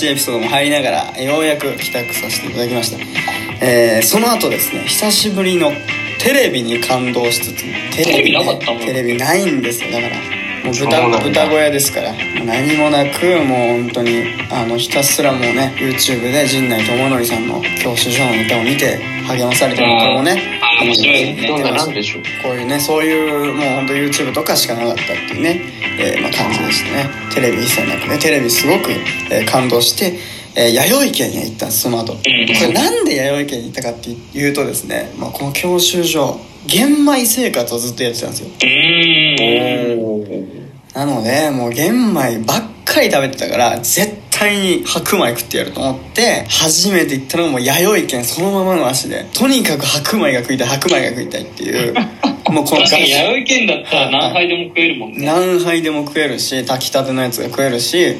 しいエピソードも入りながらようやく帰宅させていただきました、えー、その後ですね久しぶりのテレビに感動しつつテレビなかったもん。テレビないんですよ。だからもう豚豚小屋ですから何もなくもう本当にあのひたすらもうね YouTube で陣内智則さんの教習所のネタを見て励まされてるこれもね面白いね。どんななんでしょう。こういうねそういうもう本当 YouTube とかしかなかったっていうね、えーまあ、感じでしたね。テレビ一切なくねテレビすごく、えー感動して、えー弥生県に行ったんですその後。これなんで弥生県に行ったかっていうとですね、まあ、この教習所玄米生活をずっとやってたんですよ。なのでもう玄米ばっかり食べてたから絶対に白米食ってやると思って初めて行ったのがもう弥生県そのままの足でとにかく白米が食いたい白米が食いたいっていう もうこの確かに弥生県だったら何杯でも食えるもんね。何杯でも食えるし炊きたてのやつが食えるしうん。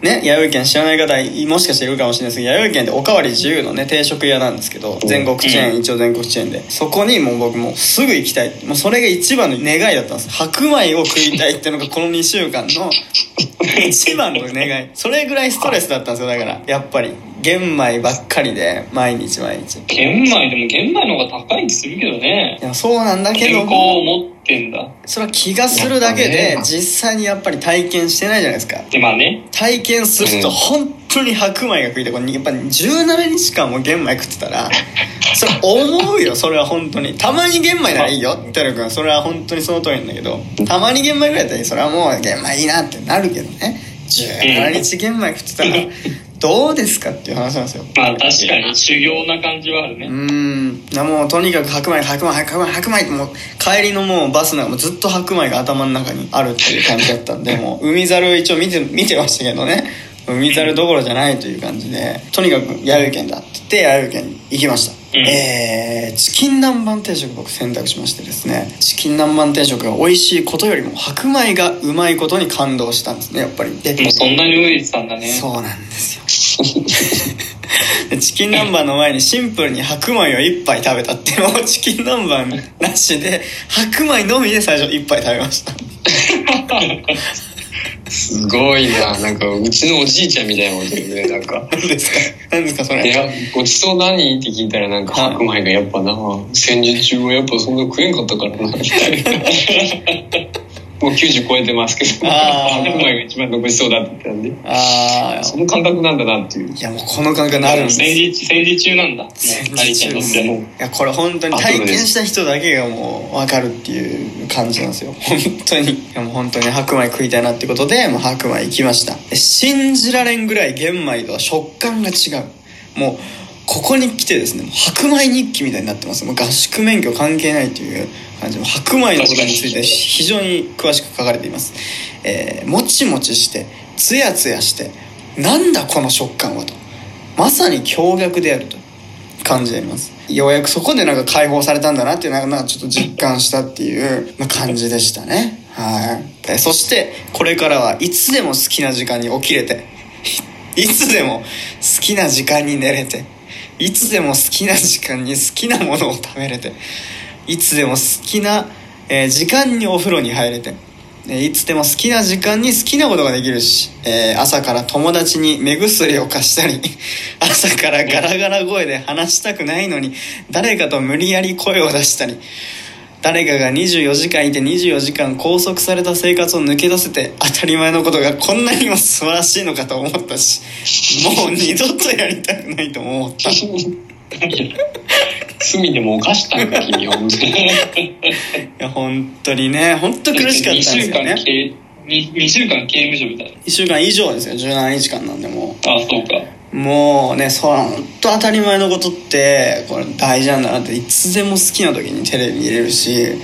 ね弥生県知らない方もしかしているかもしれないですけど弥生県っておかわり自由のね定食屋なんですけど全国チェーン、うん。一応全国チェーンで。そこにもう僕もうすぐ行きたい。もうそれが一番の願いだったんです。白米を食いたいっていうのがこの2週間の 一番の願い。それぐらいストレスだったんですよ。だからやっぱり。玄米ばっかりで毎日毎日。い玄米でも玄米の方が高い気するけどね。やそうなんだけど健康を持ってんだ。それは気がするだけで実際にやっぱり体験してないじゃないですか。でまあね。体験するとうん。本当に白米が食いたい。これやっぱ17日間も玄米食ってたら それ思うよ。それは本当に。たまに玄米ならいいよ。てる君それは本当にその通りなんだけどたまに玄米ぐらいだったらそれはもう玄米いいなってなるけどね17日玄米食ってたら どうですかっていう話なんですよ。まあ確かに修行な感じはあるね。うーん。なもうとにかく白米白米白米白米ってもう帰りのもうバスなんかもうずっと白米が頭の中にあるっていう感じだったんでもう海猿一応見て見てましたけどね海猿どころじゃないという感じでとにかく弥生県だって言って弥生県に行きました、うんえー、チキン南蛮定食僕選択しましてですねチキン南蛮定食が美味しいことよりも白米がうまいことに感動したんですねやっぱり。でもうそんなに飢えてたんだね。そうなんですよ。でチキン南蛮の前にシンプルに白米を一杯食べたっていうのをチキン南蛮なしで白米のみで最初一杯食べました すごいな。なんかうちのおじいちゃんみたいなこと言うねなんか。何ですか？何ですかそれ？いやごちそう何？って聞いたらなんかはい白米がやっぱな。戦時中はやっぱそんな食えんかったからなみたいなもう90超えてますけど。あー。白米が一番ごちそうだって言ったんで。ああその感覚なんだなっていう。いやもうこの感覚になるんです。戦時戦時中なんだ。戦成時中です田にとって。もいやこれ本当に体験した人だけがもう分かるっていう感じなんですよ。本当に。いやもう本当に白米食いたいなってことでもう白米行きました。で信じられんぐらい玄米とは食感が違う。もうここに来てですね白米日記みたいになってます。もう合宿免許関係ないという感じもう白米のことについて非常に詳しく書かれています、えーもちもちしてつやつやしてなんだこの食感はと。まさに驚愕であると感じています。ようやくそこでなんか解放されたんだなっていうなんかちょっと実感したっていう感じでしたね。はい。そしてこれからはいつでも好きな時間に起きれて いつでも好きな時間に寝れていつでも好きな時間に好きなものを食べれていつでも好きな、えー時間にお風呂に入れてえーいつでも好きな時間に好きなことができるし、えー朝から友達に目薬を貸したり 朝からガラガラ声で話したくないのに誰かと無理やり声を出したり誰かが24時間いて24時間拘束された生活を抜け出せて当たり前のことがこんなにも素晴らしいのかと思ったしもう二度とやりたくないと思った。罪でも犯したんか君は いや本当にね本当苦しかったんですよ2週間ね刑に2週間刑務所みたい1週間以上ですよ。17日間なんでもなあそうか。うもうねそう本当当たり前のことってこれ大事なんだなっていつでも好きな時にテレビ見れるし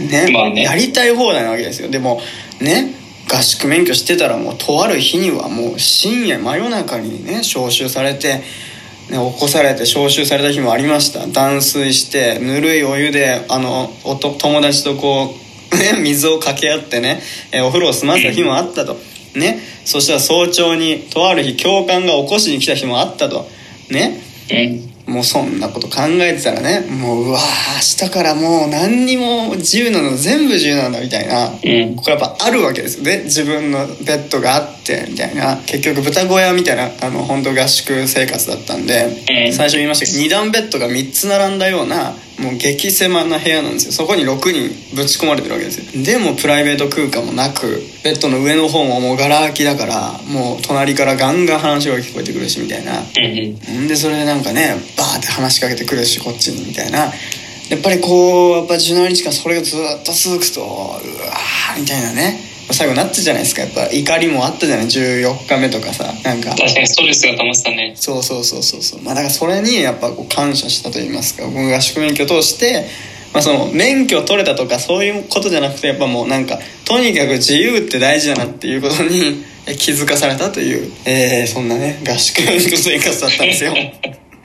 ね,、まあね。やりたい放題なわけですよ。でもね合宿免許してたらもうとある日にはもう深夜真夜中にね招集されて、ね、起こされて招集された日もありました。断水してぬるいお湯であのおと友達とこう、ね、水をかけ合ってねえお風呂を済ませた日もあったとね。そしたら早朝にとある日教官が起こしに来た日もあったと。ね。うんもうそんなこと考えてたらねもううわー明日からもう何にも自由なの全部自由なんだみたいな、うんこれやっぱあるわけですよね。自分のベッドがあっってみたいな。結局豚小屋みたいなあの本当合宿生活だったんでうん最初言いましたけど2段ベッドが3つ並んだようなもう激狭な部屋なんですよ。そこに6人ぶち込まれてるわけですよ。でもプライベート空間もなくベッドの上の方ももうガラ空きだからもう隣からガンガン話が聞こえてくるしみたいな。んでそれでなんかねバーって話しかけてくるしこっちにみたいな。やっぱりこうやっぱ17日間それがずっと続くとうわーみたいなね最後なったじゃないですか。やっぱ怒りもあったじゃない？14日目とかさなんか。確かにストレスが溜まってたね。そうそうそうそうそう。まあだからそれにやっぱこう感謝したと言いますか。僕合宿免許を通してまあその免許取れたとかそういうことじゃなくてやっぱもうなんかとにかく自由って大事だなっていうことにえ気づかされたという、えー、そんなね合宿免許生活だったんですよ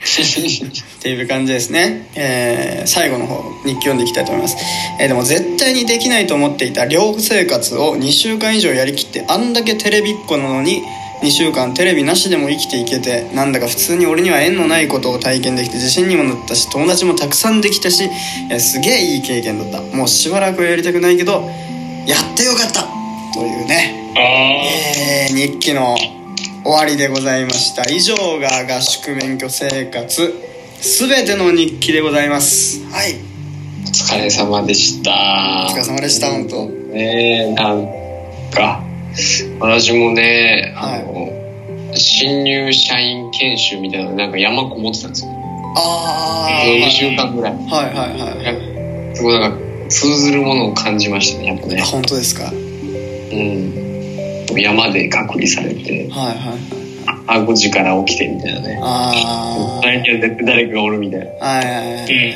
っていう感じですね、えー最後の方日記読んでいきたいと思います、えーでも絶対にできないと思っていた寮生活を2週間以上やりきってあんだけテレビっ子なのに2週間テレビなしでも生きていけてなんだか普通に俺には縁のないことを体験できて自信にもなったし友達もたくさんできたし、えーすげえいい経験だった。もうしばらくはやりたくないけどやってよかったというね。あえー日記の終わりでございました。以上が合宿免許生活。すべての日記でございます。はい。お疲れ様でした。お疲れ様でした本当。ねえなんか私もねあの、新入社員研修みたいなのなんか山こもってたんですよ。ああ2週間ぐらい。はい。はいはいすごいなんか通ずるものを感じましたねやっぱね。あ本当ですか。はいうん山で隔離されてはいはい。あ5時から起きてみたいなね。あ相手は絶対誰かがおるみたいな。あはいはいはい。はい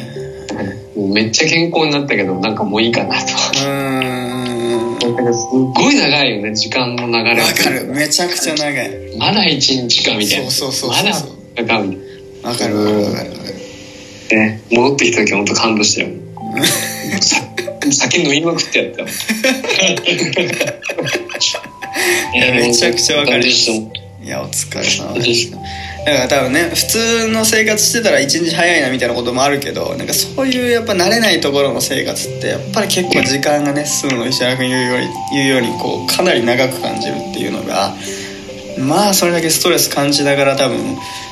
もうめっちゃ健康になったけどなんかもういいかなと。うーん。すっごい長いよね時間の流れ。わかる。めちゃくちゃ長い。まだ1日かみたいな。そうそうそうまだ2日かみたいわかるわかるわかるわかる。なね戻ってきた時本当感動したよさ酒飲みまくってやっためちゃくちゃわかるいやお疲れ様でした。だから多分ね普通の生活してたら一日早いなみたいなこともあるけどなんかそういうやっぱ慣れないところの生活ってやっぱり結構時間がね進むの石原君言うように言うようにこうかなり長く感じるっていうのがまあそれだけストレス感じながら多分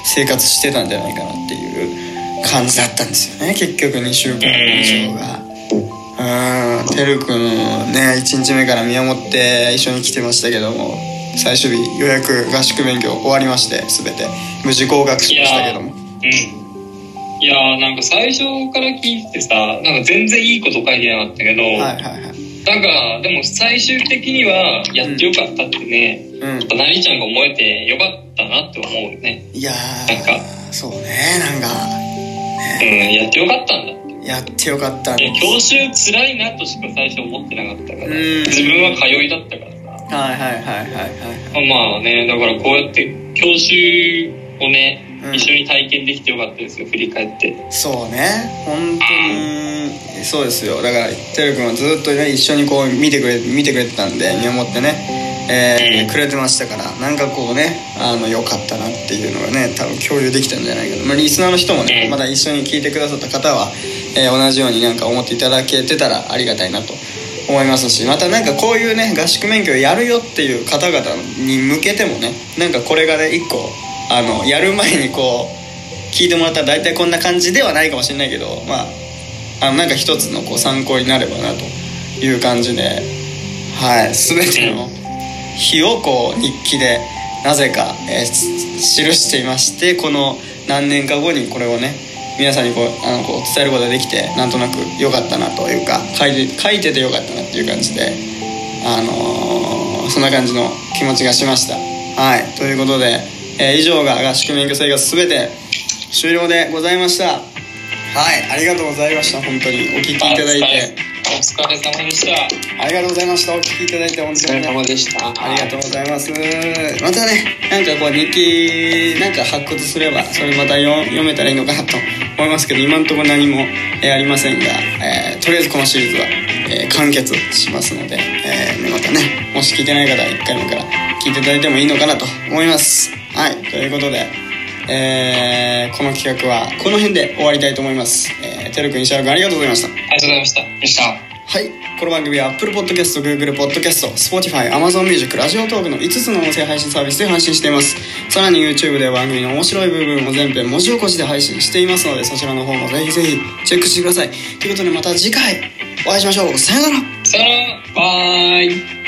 生活してたんじゃないかなっていう感じだったんですよね結局2週間以上が。うんてるくんね1日目から見守って一緒に来てましたけども最終日ようやく合宿勉強終わりまして全て。無事合格しましたけども。うん。いやーなんか最初から聞いててさ、なんか全然いいこと書いてなかったけど、はいはいはい。なんかでも最終的にはやってよかったってね、うん。やっぱなりちゃんが思えてよかったなって思うよね。いやなんか。ーそうねなんか。うん、やってよかったんだ。やってよかったんいやです教習辛いなとしか最初思ってなかったから、うん。自分は通いだったからさ。はいはいはいはいはいまあね、だからこうやって教習をね、うん。一緒に体験できてよかったですよ、振り返って。そうね。本当に。そうですよ。だからてるくんはずっとね一緒にこう見てくれ見てくれてたんで見守ってね。えーくれてましたからなんかこうねあの良かったなっていうのがね多分共有できたんじゃないかな、まあ、リスナーの人もねまだ一緒に聞いてくださった方は、えー同じようになんか思っていただけてたらありがたいなと思いますしまたなんかこういうね合宿免許をやるよっていう方々に向けてもねなんかこれがね一個あのやる前にこう聞いてもらったら大体こんな感じではないかもしれないけどまああのなんか一つのこう参考になればなという感じではい全ての日をこう日記でなぜか、えー記していましてこの何年か後にこれをね皆さんにこうあのこう伝えることができてなんとなく良かったなというか書いて書いてて良かったなっていう感じであのーそんな感じの気持ちがしました。はい。ということで、えー以上が合宿免許生活全て終了でございました。はい。ありがとうございました。本当に。お聞きいただいて。お疲れ様でした。ありがとうございました。お聞きいただいて本お疲当にね。れ様でした。ありがとうございます。またね、なんかこう日記なんか発掘すれば、それまた読読めたらいいのかなと思いますけど、今んところ何も、えーありませんが、えーとりあえずこのシリーズは、えー完結しますので、えーまたね、もし聞いてない方は1回目から聞いていただいてもいいのかなと思います。はい、ということで、えーこの企画はこの辺で終わりたいと思います。えー、てるくん、石原くんありがとうございました。ありがとうございました。でした。はい。この番組は Apple Podcast、Google Podcast、Spotify、Amazon Music、ラジオトークの5つの音声配信サービスで配信しています。さらに YouTube で番組の面白い部分も全編文字起こしで配信していますのでそちらの方もぜひぜひチェックしてください。ということでまた次回お会いしましょう。さよなら。さよなら。バイ。